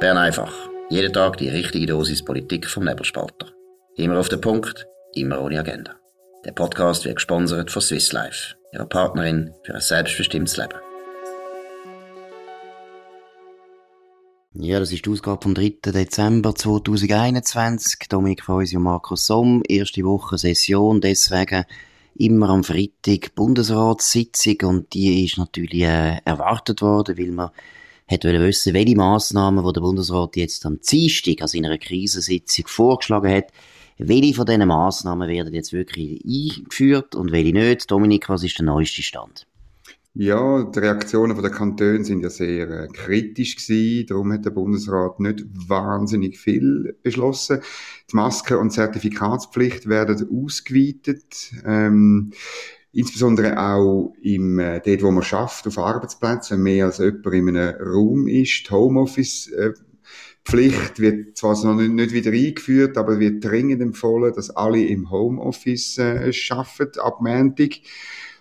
Bern einfach. Jeden Tag die richtige Dosis Politik vom Nebelspalter. Immer auf den Punkt, immer ohne Agenda. Der Podcast wird gesponsert von Swiss Life, ihrer Partnerin für ein selbstbestimmtes Leben. Ja, das ist die Ausgabe vom 3. Dezember 2021. Dominik Feusi und Markus Somm. Erste Woche Session, deswegen immer am Freitag Bundesratssitzung und die ist natürlich äh, erwartet worden, weil man hat wissen, welche Massnahmen, die der Bundesrat jetzt am Dienstag an seiner Krisensitzung vorgeschlagen hat, welche von diesen Massnahmen werden jetzt wirklich eingeführt und welche nicht. Dominik, was ist der neueste Stand? Ja, die Reaktionen der Kantone sind ja sehr äh, kritisch gewesen. Darum hat der Bundesrat nicht wahnsinnig viel beschlossen. Die Maske- und Zertifikatspflicht werden ausgeweitet. Ähm, insbesondere auch im, äh, dort, wo man schafft, auf Arbeitsplätzen, wenn mehr als jemand in einem Raum ist. Die Homeoffice, äh, Pflicht wird zwar noch nicht, nicht wieder eingeführt, aber wird dringend empfohlen, dass alle im Homeoffice äh, arbeiten, ab Montag.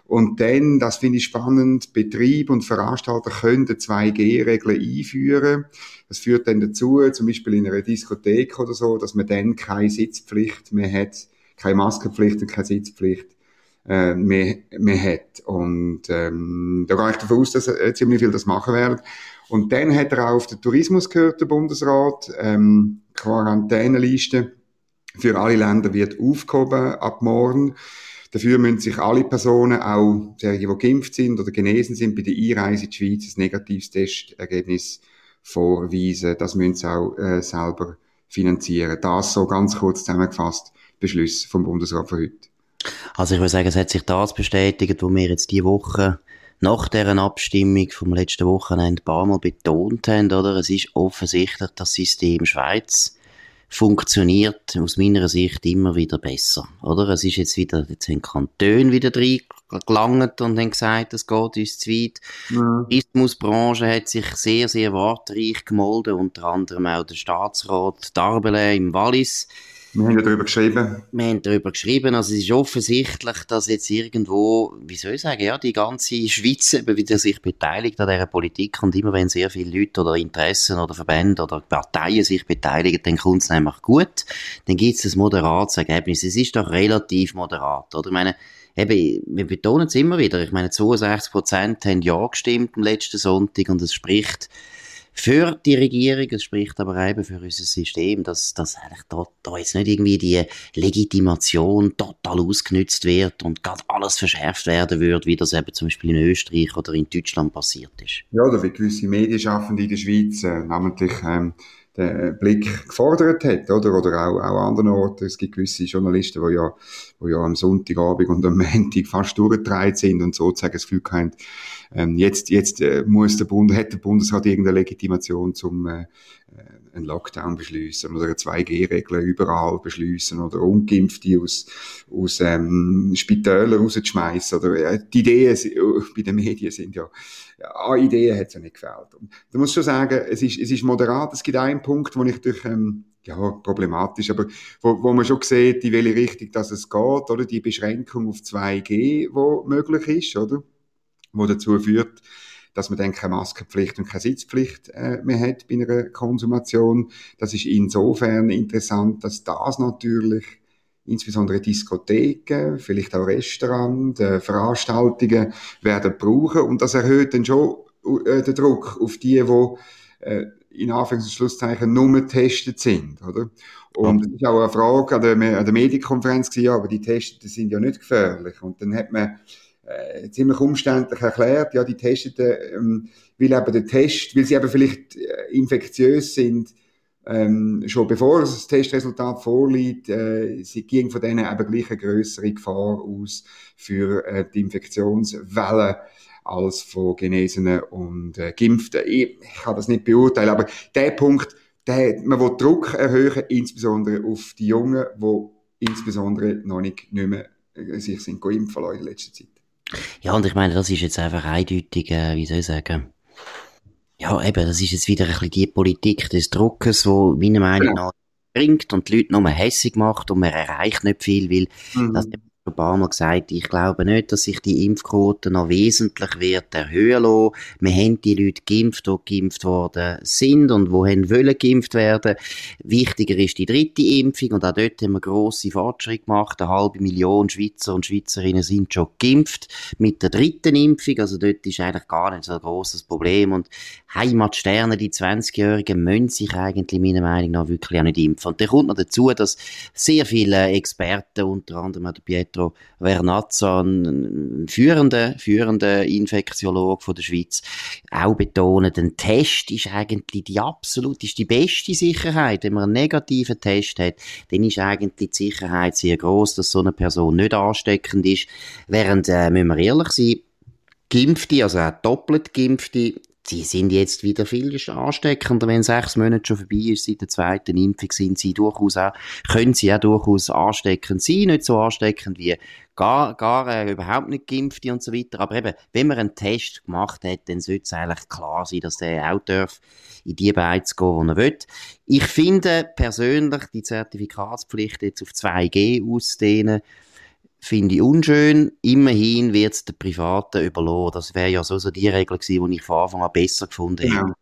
Und dann, das finde ich spannend, Betrieb und Veranstalter können 2G-Regeln einführen. Das führt dann dazu, zum Beispiel in einer Diskothek oder so, dass man dann keine Sitzpflicht mehr hat, keine Maskenpflicht und keine Sitzpflicht äh, mehr, mehr hat. Und ähm, da gehe ich davon aus, dass äh, ziemlich viel das machen werden. Und dann hat er auch auf den Tourismus gehört, der Bundesrat, ähm, Quarantäneliste für alle Länder wird aufgehoben ab morgen. Dafür müssen sich alle Personen, auch die, die geimpft sind oder genesen sind, bei der Einreise in die Schweiz ein negatives Testergebnis vorweisen. Das müssen sie auch äh, selber finanzieren. Das so ganz kurz zusammengefasst Beschluss vom Bundesrat von heute. Also ich würde sagen, es hat sich das bestätigt, wo wir jetzt die Woche nach deren Abstimmung vom letzten Wochenende ein paar Mal betont haben, oder? Es ist offensichtlich, das System Schweiz funktioniert aus meiner Sicht immer wieder besser, oder? Es ist jetzt wieder, jetzt sind Kantone wieder reingelangt und haben gesagt, es geht uns zu weit. Ja. Die Tourismusbranche hat sich sehr, sehr wortreich gemolden, unter anderem auch der Staatsrat Darbele im Wallis wir haben ja darüber geschrieben. Wir haben darüber geschrieben. Also es ist offensichtlich, dass jetzt irgendwo, wie soll ich sagen, ja, die ganze Schweiz eben wieder sich beteiligt an dieser Politik und immer wenn sehr viele Leute oder Interessen oder Verbände oder Parteien sich beteiligen, dann kommt es nämlich gut. Dann gibt es ein moderates Ergebnis. Es ist doch relativ moderat, oder? Ich meine, eben, wir betonen es immer wieder. Ich meine, 62 Prozent haben Ja gestimmt am letzten Sonntag und es spricht für die Regierung, es spricht aber eben für unser System, dass, dass eigentlich da, da jetzt nicht irgendwie die Legitimation total ausgenützt wird und gerade alles verschärft werden würde, wie das eben zum Beispiel in Österreich oder in Deutschland passiert ist. Ja, oder wie gewisse Medienschaffende in der Schweiz, äh, namentlich ähm, den Blick gefordert hat, oder? Oder auch, auch an anderen Orten. Es gibt gewisse Journalisten, die ja, die ja am Sonntagabend und am Montag fast durchgetragen sind und sozusagen das Gefühl haben, ähm, jetzt, jetzt äh, muss der Bund, hat der Bundesrat irgendeine Legitimation zum äh, einen Lockdown beschließen oder eine 2G-Regel überall beschließen oder Ungeimpfte aus, aus ähm, Spitälern rauszuschmeißen. Oder, äh, die Ideen äh, bei den Medien sind ja, ja an Ideen hat es ja nicht gefällt. Und da muss schon sagen, es ist, es ist moderat. Es gibt einen Punkt, wo ich durch ähm, ja, problematisch, aber wo, wo man schon sieht, in welche Richtung dass es geht, oder? Die Beschränkung auf 2G, wo möglich ist, oder? Wo dazu führt, dass man dann keine Maskenpflicht und keine Sitzpflicht äh, mehr hat bei einer Konsumation. Das ist insofern interessant, dass das natürlich insbesondere Diskotheken, vielleicht auch Restaurants, äh, Veranstaltungen werden brauchen und das erhöht dann schon äh, den Druck auf die, die äh, in Anführungs- und Schlusszeichen nur getestet sind, oder? Und es ist auch eine Frage an der, an der Medienkonferenz gewesen, ja, aber die Testeten sind ja nicht gefährlich. Und dann hat man äh, ziemlich umständlich erklärt, ja, die Testeten, ähm, weil eben der Test, weil sie eben vielleicht äh, infektiös sind, ähm, schon bevor das Testresultat vorliegt, äh, sie gehen von denen eben gleich eine größere Gefahr aus für äh, die Infektionswelle als von Genesenen und äh, Geimpften. Ich, ich kann das nicht beurteilen, aber der Punkt, der, man will Druck erhöhen, insbesondere auf die Jungen, die insbesondere noch nicht, nicht mehr äh, sich sind impfen in letzter Zeit. Ja, und ich meine, das ist jetzt einfach eindeutig, äh, wie soll ich sagen, ja, eben, das ist jetzt wieder ein bisschen die Politik des Druckes, wo meiner Meinung nach bringt und die Leute nur hässig macht und man erreicht nicht viel, weil mhm. das ein paar Mal gesagt, ich glaube nicht, dass sich die Impfquote noch wesentlich wird erhöhen lassen. Wir haben die Leute geimpft, die geimpft worden sind und haben wollen geimpft werden. Wichtiger ist die dritte Impfung und auch dort haben wir grosse Fortschritte gemacht. Eine halbe Million Schweizer und Schweizerinnen sind schon geimpft mit der dritten Impfung. Also dort ist eigentlich gar nicht so ein grosses Problem und Heimatsterne, die 20-Jährigen, müssen sich eigentlich meiner Meinung nach wirklich auch nicht impfen. Und dann kommt noch dazu, dass sehr viele Experten, unter anderem auch der Pietro Vernazza, ein führender, führender Infektiologe von der Schweiz, auch betonen, ein Test ist eigentlich die absolut, ist die beste Sicherheit. Wenn man einen negativen Test hat, dann ist eigentlich die Sicherheit sehr groß, dass so eine Person nicht ansteckend ist. Während, äh, müssen wir ehrlich sein, Geimpfte, also auch doppelt Geimpfte, die sind jetzt wieder viel ansteckender, wenn sechs Monate schon vorbei ist seit der zweiten Impfung, sind sie durchaus auch, können sie auch durchaus ansteckend sein, nicht so ansteckend wie gar, gar äh, überhaupt nicht geimpfte und so weiter, aber eben, wenn man einen Test gemacht hat, dann sollte es eigentlich klar sein, dass der auch darf, in die Beine zu gehen, wo er will. Ich finde persönlich die Zertifikatspflicht jetzt auf 2G auszudehnen, finde ich unschön. Immerhin wird es den Privaten überlassen. Das wäre ja so, so die Regel gewesen, die ich von Anfang an besser gefunden hätte. Ja.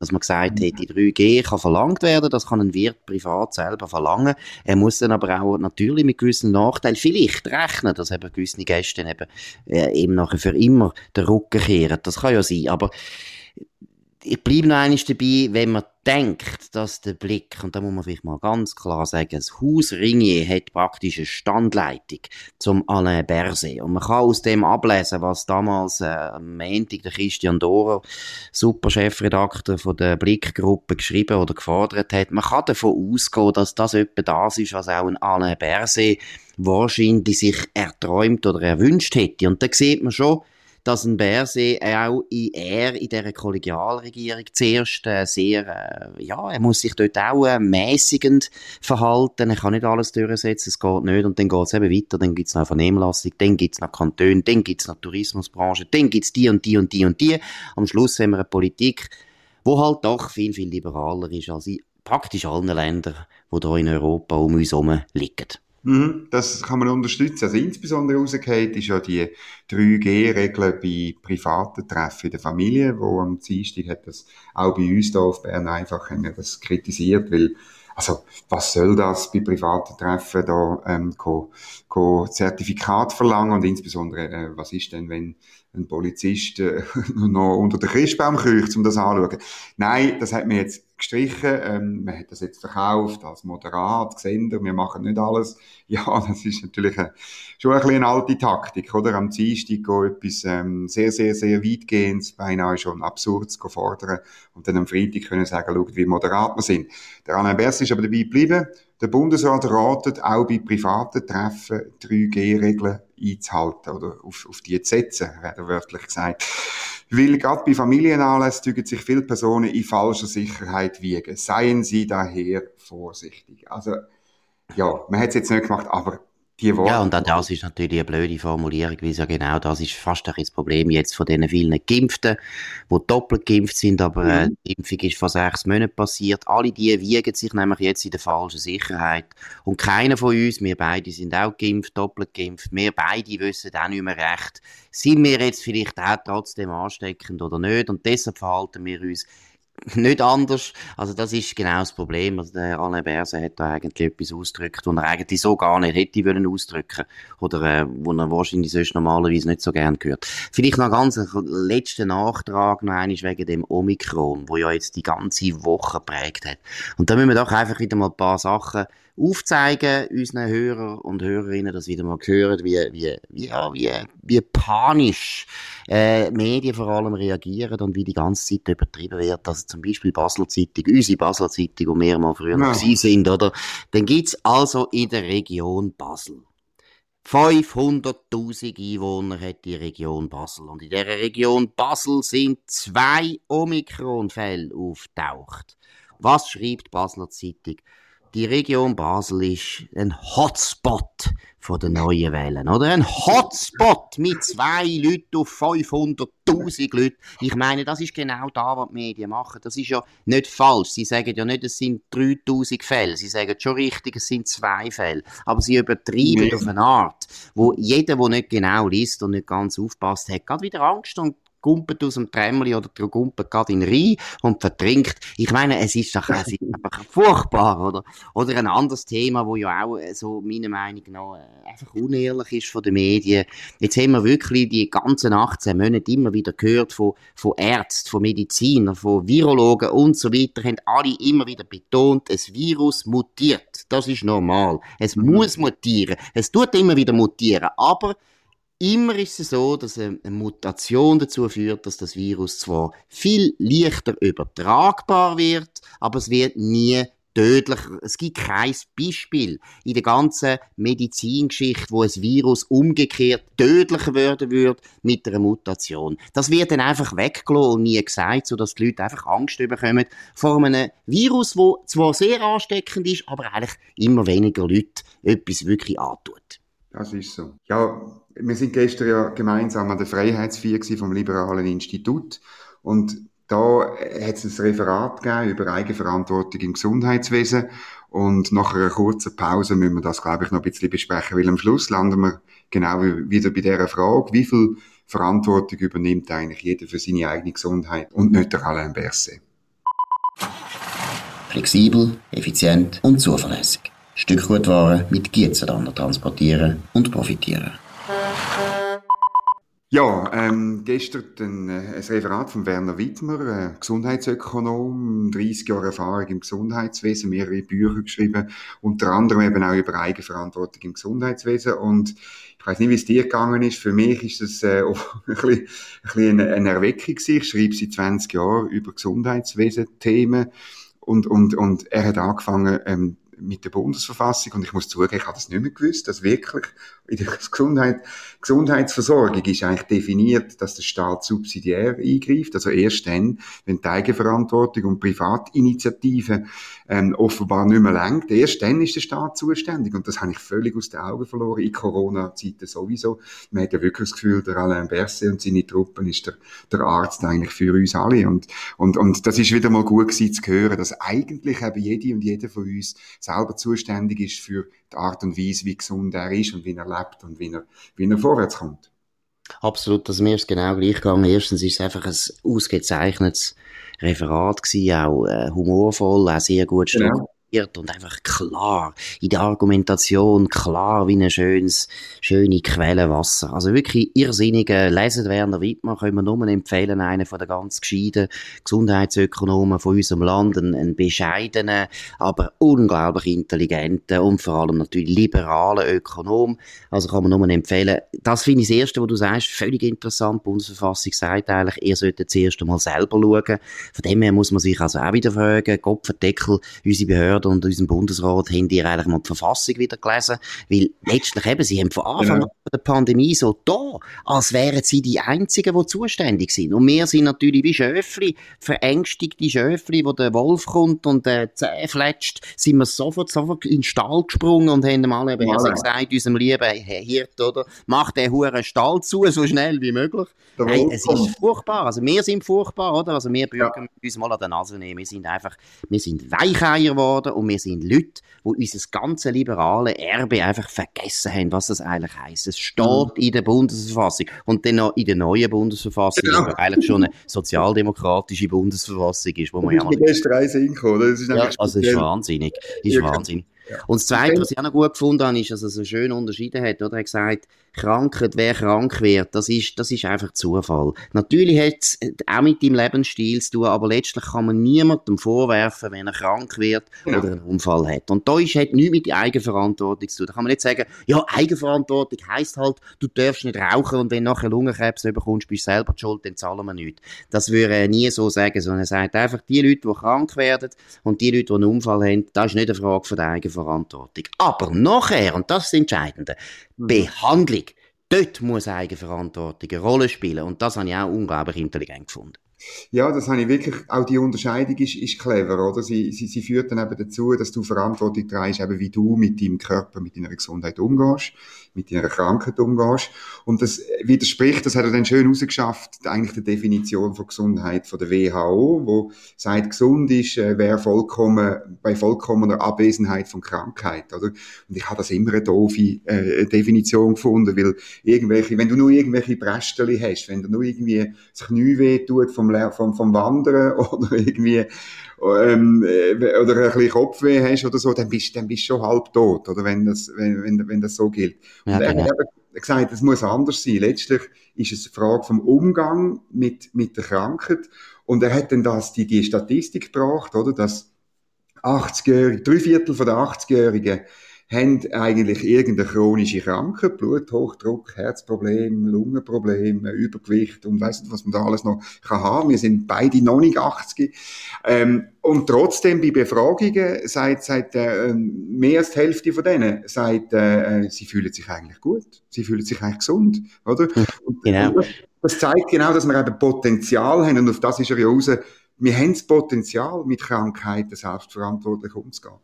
Dass man gesagt hätte, die 3G kann verlangt werden, das kann ein Wirt privat selber verlangen. Er muss dann aber auch natürlich mit gewissen Nachteilen vielleicht rechnen, dass eben gewisse Gäste eben, äh, eben nachher für immer den Rücken kehren. Das kann ja sein, aber ich bleibe noch einmal dabei, wenn man denkt, dass der Blick, und da muss man vielleicht mal ganz klar sagen, das Haus Ringier hat praktisch eine Standleitung zum Alain Berset. Und man kann aus dem ablesen, was damals äh, am Montag der Christian Dorer, Superchefredakteur von der Blickgruppe, geschrieben oder gefordert hat. Man kann davon ausgehen, dass das etwa das ist, was auch ein Alain Berset wahrscheinlich sich erträumt oder erwünscht hätte. Und da sieht man schon, dass ein Berset auch in, er in dieser Kollegialregierung zuerst äh, sehr, äh, ja, er muss sich dort auch äh, mäßigend verhalten, er kann nicht alles durchsetzen, es geht nicht und dann geht es eben weiter, dann gibt es noch Vernehmlassung, dann gibt es noch Kantone, dann gibt es noch Tourismusbranche, dann gibt es die und die und die und die. Am Schluss haben wir eine Politik, wo halt doch viel, viel liberaler ist als in praktisch allen Ländern, die hier in Europa um uns herum liegen. Mhm, das kann man unterstützen. Also insbesondere rausgeht ist ja die 3G-Regel bei privaten Treffen in der Familie, wo am Dienstag hat das auch bei uns hier auf Bern einfach das kritisiert, weil also, was soll das bei privaten Treffen da ähm, ko, ko Zertifikat verlangen und insbesondere, äh, was ist denn, wenn ein Polizist äh, noch unter den Christbaum kriecht, um das anzuschauen? Nein, das hat mir jetzt gestrichen. Ähm, man hat das jetzt verkauft als Moderat, Sender. Wir machen nicht alles. Ja, das ist natürlich eine, schon ein bisschen eine alte Taktik, oder? Am Dienstag etwas ähm, sehr, sehr, sehr weitgehendes, beinahe schon absurd fordern und dann am Freitag können sagen, schaut, wie moderat wir sind. Der Alain Bers ist aber dabei geblieben. Der Bundesrat ratet auch bei privaten Treffen 3G-Regeln einzuhalten oder auf, auf die zu setzen, wäre wörtlich gesagt. Weil gerade bei Familienanlässen sich viele Personen in falscher Sicherheit wiegen. Seien Sie daher vorsichtig. Also, ja, man hat es jetzt nicht gemacht, aber die Worte. Ja, und auch das ist natürlich eine blöde Formulierung, weil ja genau das ist fast ein das Problem jetzt von diesen vielen Geimpften, die doppelt geimpft sind, aber mhm. die Impfung ist vor sechs Monaten passiert. Alle die wiegen sich nämlich jetzt in der falschen Sicherheit. Und keiner von uns, wir beide sind auch geimpft, doppelt geimpft, wir beide wissen auch nicht mehr recht, sind wir jetzt vielleicht auch trotzdem ansteckend oder nicht und deshalb verhalten wir uns nicht anders. Also das ist genau das Problem. Also der Alain Berset hat da eigentlich etwas ausgedrückt, was er eigentlich so gar nicht hätte wollen ausdrücken oder äh, wo er wahrscheinlich sonst normalerweise nicht so gern gehört. Vielleicht noch ganz einen letzten Nachtrag noch einmal wegen dem Omikron, wo ja jetzt die ganze Woche prägt hat. Und da müssen wir doch einfach wieder mal ein paar Sachen aufzeigen, unseren Hörer und Hörerinnen, dass wieder mal hören, wie, wie, wie, ja, wie, wie panisch äh, Medien vor allem reagieren und wie die ganze Zeit übertrieben wird. Also zum Beispiel Basler Zeitung, unsere Basler Zeitung, wo wir mal früher ja. noch sind, oder? Dann gibt's also in der Region Basel 500.000 Einwohner hat die Region Basel. Und in der Region Basel sind zwei Omikron-Fälle auftaucht. Was schreibt Basler Zeitung? Die Region Basel ist ein Hotspot von der neuen Wellen, oder? Ein Hotspot mit zwei Leuten auf 500.000 Leute. Ich meine, das ist genau da, was die Medien machen. Das ist ja nicht falsch. Sie sagen ja nicht, es sind 3000 Fälle. Sie sagen schon richtig, es sind zwei Fälle. Aber sie übertreiben auf eine Art, wo jeder, der nicht genau liest und nicht ganz aufpasst, hat gerade wieder Angst und gumpet aus dem Tremli oder der gumpet gerade in den Rhein und vertrinkt. Ich meine, es ist doch es ist einfach furchtbar, oder? Oder ein anderes Thema, wo ja auch äh, so meiner Meinung nach äh, einfach unehrlich ist von den Medien. Jetzt haben wir wirklich die ganzen 18 Monate immer wieder gehört von, von Ärzten, von Medizinern, von Virologen und so weiter, haben alle immer wieder betont, das Virus mutiert. Das ist normal. Es muss mutieren. Es tut immer wieder mutieren. Aber Immer ist es so, dass eine Mutation dazu führt, dass das Virus zwar viel leichter übertragbar wird, aber es wird nie tödlich. Es gibt kein Beispiel in der ganzen Medizingeschichte, wo ein Virus umgekehrt tödlicher werden würde mit einer Mutation. Das wird dann einfach weggelassen und nie gesagt, sodass die Leute einfach Angst bekommen vor einem Virus, wo zwar sehr ansteckend ist, aber eigentlich immer weniger Leute etwas wirklich antut. Das ist so. Ja, wir sind gestern ja gemeinsam an der Freiheitsfeier vom Liberalen Institut und da hat es ein Referat gegeben über Eigenverantwortung im Gesundheitswesen und nach einer kurzen Pause müssen wir das, glaube ich, noch ein bisschen besprechen, weil am Schluss landen wir genau wieder bei dieser Frage, wie viel Verantwortung übernimmt eigentlich jeder für seine eigene Gesundheit und nicht der Alain Berset. Flexibel, effizient und zuverlässig. Stückgutware mit Gietzenlander transportieren und profitieren. Ja, ähm, gestern ein, äh, ein Referat von Werner Wittmer, äh, Gesundheitsökonom, 30 Jahre Erfahrung im Gesundheitswesen, mehrere Bücher geschrieben, unter anderem eben auch über Eigenverantwortung im Gesundheitswesen und ich weiß nicht, wie es dir gegangen ist. Für mich ist das äh, ein bisschen, ein bisschen eine, Erweckung. Ich schreibe seit 20 Jahren über Gesundheitswesen-Themen und, und, und er hat angefangen, ähm, mit der Bundesverfassung und ich muss zugeben, ich habe das nicht mehr gewusst, dass wirklich in der Gesundheit, Gesundheitsversorgung ist eigentlich definiert, dass der Staat subsidiär eingreift, also erst dann, wenn die Eigenverantwortung und Privatinitiative ähm, offenbar nicht mehr lenkt, erst dann ist der Staat zuständig. Und das habe ich völlig aus den Augen verloren, in Corona-Zeiten sowieso. Man hat ja wirklich das Gefühl, der Alain Berset und seine Truppen ist der, der Arzt eigentlich für uns alle. Und, und, und das ist wieder mal gut gewesen zu hören, dass eigentlich eben jede und jeder von uns selber zuständig ist für die Art und Weise, wie gesund er ist und wie er lebt und wie er, wie er vorwärts kommt. Absolut, also mir ist genau gleich gegangen. Erstens ist es einfach ein ausgezeichnetes Referat gewesen, auch äh, humorvoll, auch sehr gut genau strukturiert und einfach klar in der Argumentation, klar wie ein schönes, schöne Quelle. Also wirklich irrsinnige, lesen Werner Wittmann können wir nur empfehlen, einen von der ganz gescheiten Gesundheitsökonomen von unserem Land, ein, ein bescheidener, aber unglaublich intelligenter und vor allem natürlich liberaler Ökonom. Also kann man nur empfehlen. Das finde ich das Erste, was du sagst, völlig interessant. Die Bundesverfassung sagt eigentlich, ihr solltet zuerst einmal selber schauen. Von dem her muss man sich also auch wieder fragen, Kopfverdeckel, unsere Behörden Behörden und unserem Bundesrat haben die eigentlich mal die Verfassung wieder gelesen, weil letztlich eben, sie haben von Anfang genau. an der Pandemie so da, als wären sie die Einzigen, die zuständig sind. Und wir sind natürlich wie Schöfli, verängstigte Schöfli, wo der Wolf kommt und äh, Zähne fletscht, sind wir sofort, sofort in den Stall gesprungen und haben mal eben voilà. gesagt, unserem lieben Hirt, oder, mach den huren Stall zu, so schnell wie möglich. Hey, es ist furchtbar. Also wir sind furchtbar, oder? Also wir Bürger ja. uns mal an der Nase nehmen. Wir sind einfach, wir sind Weicheier geworden und wir sind Leute, die unser ganze liberale Erbe einfach vergessen haben, was das eigentlich heisst. Es steht mhm. in der Bundesverfassung und dann noch in der neuen Bundesverfassung, ja. die eigentlich schon eine sozialdemokratische Bundesverfassung ist, wo man ja mal... Das ist, das ist ja, also ist wahnsinnig, ist ja, wahnsinnig. Ja. Und das Zweite, was ich auch noch gut gefunden habe, ist, dass er so schön unterschieden hat. Oder? Er hat gesagt, Krankheit, wer krank wird, das ist, das ist einfach Zufall. Natürlich hat es auch mit dem Lebensstil zu tun, aber letztlich kann man niemandem vorwerfen, wenn er krank wird ja. oder einen Unfall hat. Und da ist, hat nichts mit der Eigenverantwortung zu tun. Da kann man nicht sagen, ja, Eigenverantwortung heisst halt, du darfst nicht rauchen und wenn du nachher Lungenkrebs bekommst, bist du selber schuld, dann zahlen wir nichts. Das würde er nie so sagen, sondern er sagt einfach, die Leute, die krank werden und die Leute, die einen Unfall haben, das ist nicht eine Frage von der Eigenverantwortung. Aber nachher, und das ist das Entscheidende. Behandlung dort muss Eigenverantwortung eine Rolle spielen. Und das habe ich auch unglaublich intelligent gefunden. Ja, das habe ich wirklich, auch die Unterscheidung ist, ist clever, oder? Sie, sie, sie führt dann eben dazu, dass du Verantwortung trägst, eben wie du mit deinem Körper, mit deiner Gesundheit umgehst, mit deiner Krankheit umgehst. Und das widerspricht, das hat er dann schön rausgeschafft, eigentlich der Definition von Gesundheit von der WHO, wo sagt, gesund ist, äh, wer vollkommen, bei vollkommener Abwesenheit von Krankheit, oder? Und ich habe das immer eine doofe äh, Definition gefunden, weil irgendwelche, wenn du nur irgendwelche Brästchen hast, wenn du nur irgendwie das Knie weh tut vom vom, vom Wandern oder irgendwie ähm, äh, oder ein bisschen Kopfweh hast oder so, dann bist, dann bist du schon halb tot, oder wenn das, wenn, wenn, wenn das so gilt. Ja, und er genau. hat gesagt, es muss anders sein. Letztlich ist es eine Frage vom Umgang mit, mit der Krankheit. Und er hat dann das, die, die Statistik gebracht, oder, dass 80-Jährige, drei Viertel von der 80-Jährigen haben eigentlich irgendeine chronische Krankheit, Bluthochdruck, Herzproblem, Lungenproblem, Übergewicht und weiss nicht, was man da alles noch kann haben. Wir sind beide noch nicht 80. Ähm, und trotzdem bei Befragungen sagt, sagt äh, mehr als die Hälfte von denen sagt, äh, sie fühlen sich eigentlich gut, sie fühlen sich eigentlich gesund, oder? Und, genau. das zeigt genau, dass wir eben Potenzial haben und auf das ist ja raus. Wir haben das Potenzial, mit Krankheiten selbstverantwortlich umzugehen.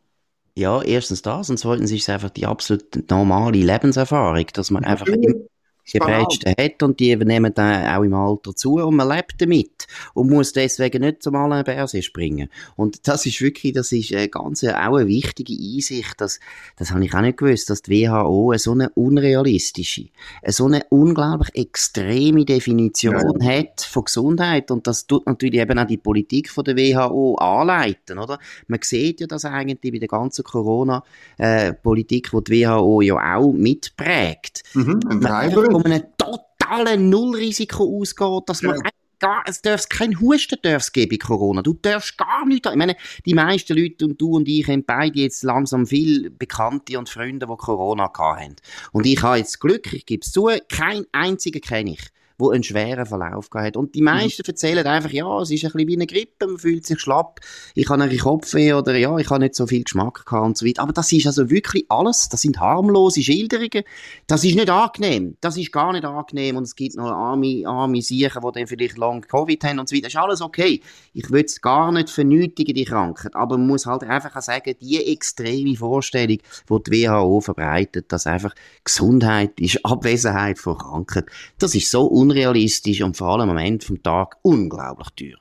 Ja, erstens das und zweitens ist es einfach die absolut normale Lebenserfahrung, dass man einfach die Brätsten hat und die nehmen dann auch im Alter zu und man lebt damit und muss deswegen nicht zum Alain Berset springen. Und das ist wirklich, das ist eine ganz, auch eine wichtige Einsicht, dass, das habe ich auch nicht gewusst, dass die WHO eine so eine unrealistische, eine so eine unglaublich extreme Definition ja. hat von Gesundheit und das tut natürlich eben auch die Politik von der WHO anleiten, oder? Man sieht ja das eigentlich bei der ganzen Corona-Politik, äh, die die WHO ja auch mitprägt. Mhm, ein Treiber von einem totalen Nullrisiko ausgeht, dass man ja. Gar, es darf kein Husten darf's geben bei Corona. Du darfst gar nichts. Ich meine, die meisten Leute und du und ich haben beide jetzt langsam viel Bekannte und Freunde, die Corona hatten. Und ich habe jetzt Glück, ich gebe es zu, kein einziger kenne ich wo einen schweren Verlauf gehabt hat. Und die meisten mhm. erzählen einfach, ja, es ist ein bisschen wie eine Grippe, man fühlt sich schlapp, ich habe einen Kopfweh oder ja, ich habe nicht so viel Geschmack gehabt und so weiter. Aber das ist also wirklich alles, das sind harmlose Schilderungen. Das ist nicht angenehm. Das ist gar nicht angenehm und es gibt noch arme, arme Siechen, die dann vielleicht lang Covid haben und so weiter. Das ist alles okay. Ich will es gar nicht vernötigen, die Krankheit. Aber man muss halt einfach sagen, die extreme Vorstellung, die die WHO verbreitet, dass einfach Gesundheit ist Abwesenheit von Krankheit, das ist so un unrealistisch und vor allem am Ende vom Tag unglaublich teuer.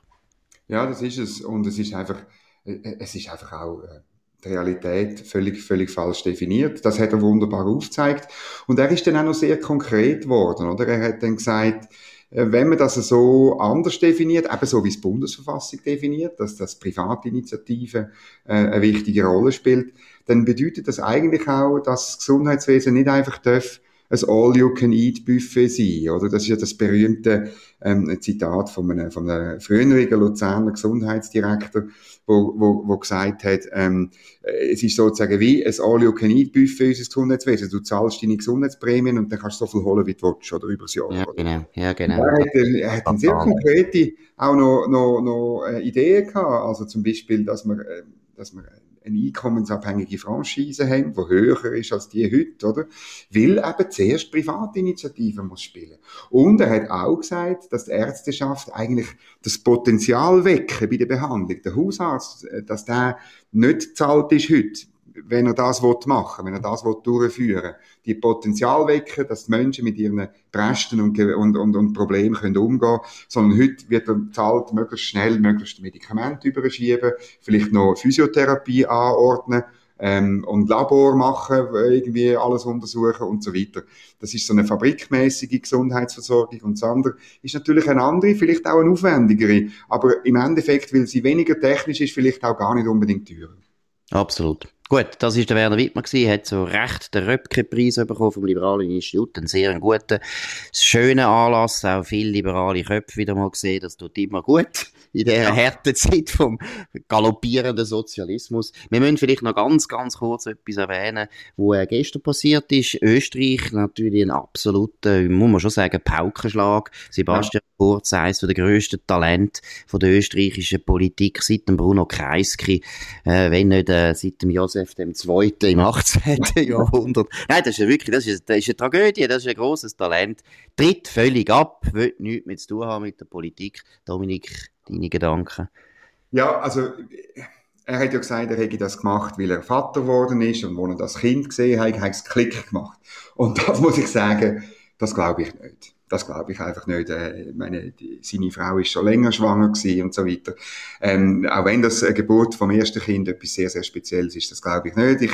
Ja, das ist es. Und es ist einfach, äh, es ist einfach auch äh, die Realität völlig, völlig falsch definiert. Das hat er wunderbar aufgezeigt. Und er ist dann auch noch sehr konkret geworden, oder? Er hat dann gesagt, äh, wenn man das so anders definiert, eben so wie es die Bundesverfassung definiert, dass das Privatinitiative äh, eine wichtige Rolle spielt, dann bedeutet das eigentlich auch, dass das Gesundheitswesen nicht einfach darf ein All-You-Can-Eat-Buffet sein, oder? Das ist ja das berühmte ähm, Zitat von einem, von einem früheren Luzerner Gesundheitsdirektor, wo, wo, wo gesagt hat, ähm, äh, es ist sozusagen wie ein All-You-Can-Eat-Buffet unseres Gesundheitswesen. Du zahlst deine Gesundheitsprämien und dann kannst du so viel holen, wie du willst, oder? Übers Jahr. Ja, genau. Ja, genau. Er hat, er hat eine sehr konkrete, auch noch, noch, noch äh, Ideen gehabt. Also zum Beispiel, dass man, äh, dass man eine einkommensabhängige Franchise haben, die höher ist als die heute, oder? Weil eben zuerst Privatinitiativen muss spielen. Und er hat auch gesagt, dass die Ärzteschaft eigentlich das Potenzial wecken bei der Behandlung. Der Hausarzt, äh, dass der nicht zahlt ist heute wenn er das machen wenn er das durchführen will, die Potenzial wecken, dass die Menschen mit ihren Bresten und, und, und, und Problemen können umgehen können, sondern heute wird er zahlt möglichst schnell, möglichst Medikamente überschieben, vielleicht noch Physiotherapie anordnen, ähm, und Labor machen, irgendwie alles untersuchen und so weiter. Das ist so eine fabrikmäßige Gesundheitsversorgung und das andere ist natürlich eine andere, vielleicht auch eine aufwendigere, aber im Endeffekt, weil sie weniger technisch ist, vielleicht auch gar nicht unbedingt teurer. Absolut. Gut, das ist der Werner Wittmann gewesen, hat so recht den Röpke-Preis bekommen vom Liberalen Institut, einen sehr guten, schönen Anlass, auch viele liberale Köpfe wieder mal gesehen, das tut immer gut in der ja. harten Zeit vom galoppierenden Sozialismus. Wir müssen vielleicht noch ganz, ganz kurz etwas erwähnen, wo äh, gestern passiert ist. Österreich natürlich ein absoluter, muss man schon sagen, Paukenschlag. Sebastian ja. Kurz, eines der grössten Talente der österreichischen Politik seit dem Bruno Kreisky, äh, wenn nicht äh, seit dem Josef II. im 18. Jahrhundert. Nein, das ist ja wirklich, das ist, das ist eine Tragödie, das ist ein grosses Talent. Tritt völlig ab, will nichts mehr zu tun haben mit der Politik. Dominik, deine Gedanken? Ja, also er hat ja gesagt, er hätte das gemacht, weil er Vater geworden ist und wo er das Kind gesehen hat, hat es Klick gemacht. Und das muss ich sagen, das glaube ich nicht. Das glaube ich einfach nicht. Äh, meine, die, seine Frau ist schon länger schwanger gewesen und so weiter. Ähm, auch wenn das Geburt vom ersten Kind etwas sehr, sehr Spezielles ist, das glaube ich nicht. Ich,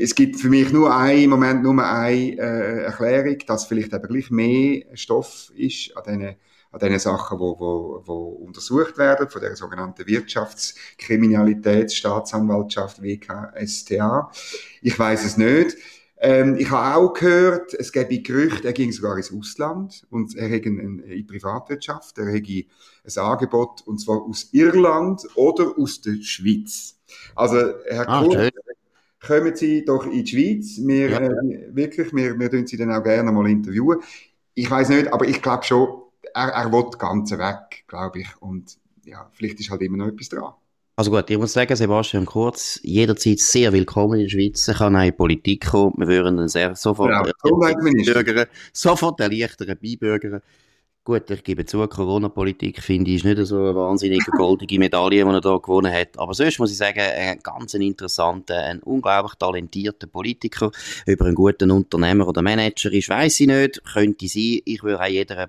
es gibt für mich nur ein, im Moment nur eine äh, Erklärung, dass vielleicht eben gleich mehr Stoff ist an diesen an den Sachen, wo, wo, wo untersucht werden, von der sogenannten Wirtschaftskriminalitätsstaatsanwaltschaft WKSTA. Ich weiß es nicht. Ähm, ich habe auch gehört, es gäbe Gerüchte, er ging sogar ins Ausland und er hätte in die Privatwirtschaft, er hätte ein Angebot und zwar aus Irland oder aus der Schweiz. Also, Herr ah, Kurz, kommen Sie doch in die Schweiz. Wir, ja. äh, wirklich, wir, wir Sie dann auch gerne mal interviewen. Ich weiß nicht, aber ich glaube schon, er, er will das Ganze weg, glaube ich. Und ja, vielleicht ist halt immer noch etwas dran. Also gut, ich muss sagen, Sebastian Kurz, jederzeit sehr willkommen in der Schweiz. Er kann auch in die Politik kommen. Wir würden ihn sehr sofort, genau, erleichtern, sofort erleichtern, beibürgern. Gut, ich gebe zu, Corona-Politik finde ich ist nicht so eine wahnsinnige goldige Medaille, die er da gewonnen hat. Aber sonst muss ich sagen, ein ganz interessanter, ein unglaublich talentierter Politiker. Über einen guten Unternehmer oder Manager ist, weiss ich nicht, könnte sein. Ich würde auch jeder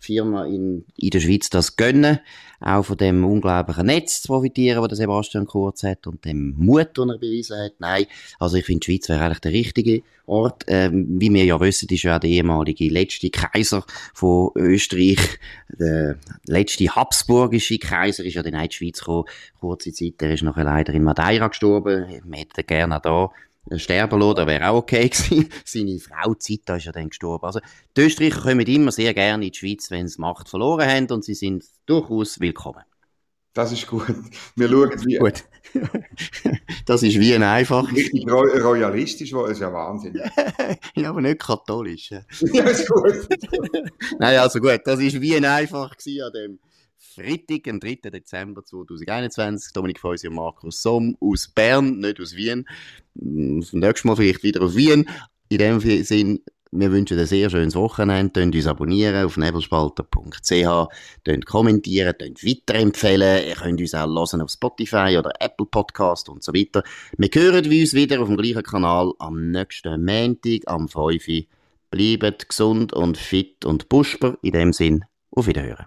Firma in, in der Schweiz das gönnen, auch von dem unglaublichen Netz zu profitieren, das Sebastian Kurz hat und dem Mut, den er bewiesen hat. Nein, also ich finde, die Schweiz wäre eigentlich der richtige Ort. Ähm, wie wir ja wissen, ist ja der ehemalige letzte Kaiser von Österreich, der letzte habsburgische Kaiser, ist ja dann in die Schweiz gekommen, kurze Zeit, der ist nachher leider in Madeira gestorben, wir hätten gerne da sterben lassen, das wäre auch okay gewesen. Seine Frau Zita ist ja dann gestorben. Also, die Österreicher kommen immer sehr gerne in die Schweiz, wenn sie Macht verloren haben und sie sind durchaus willkommen. Das ist gut. Wir schauen wie... Gut. das ist wie ein einfach. Richtig royalistisch, das ist ja Wahnsinn. ja, aber nicht katholisch. ja, ist gut. Nein, also gut, das ist wie ein einfach an dem Freitag, am 3. Dezember 2021. Dominik Feusi und Markus Somm aus Bern, nicht aus Wien. Das nächste Mal vielleicht wieder aus Wien. In dem Sinn, wir wünschen ein sehr schönes Wochenende. Könnt uns abonnieren auf nebelspalter.ch, könnt kommentieren, könnt weiterempfehlen. Ihr könnt uns auch hören auf Spotify oder Apple Podcast und so weiter. Wir hören uns wieder auf dem gleichen Kanal am nächsten Montag, am 5. Bleibt gesund und fit und busper. In dem Sinn, auf Wiederhören.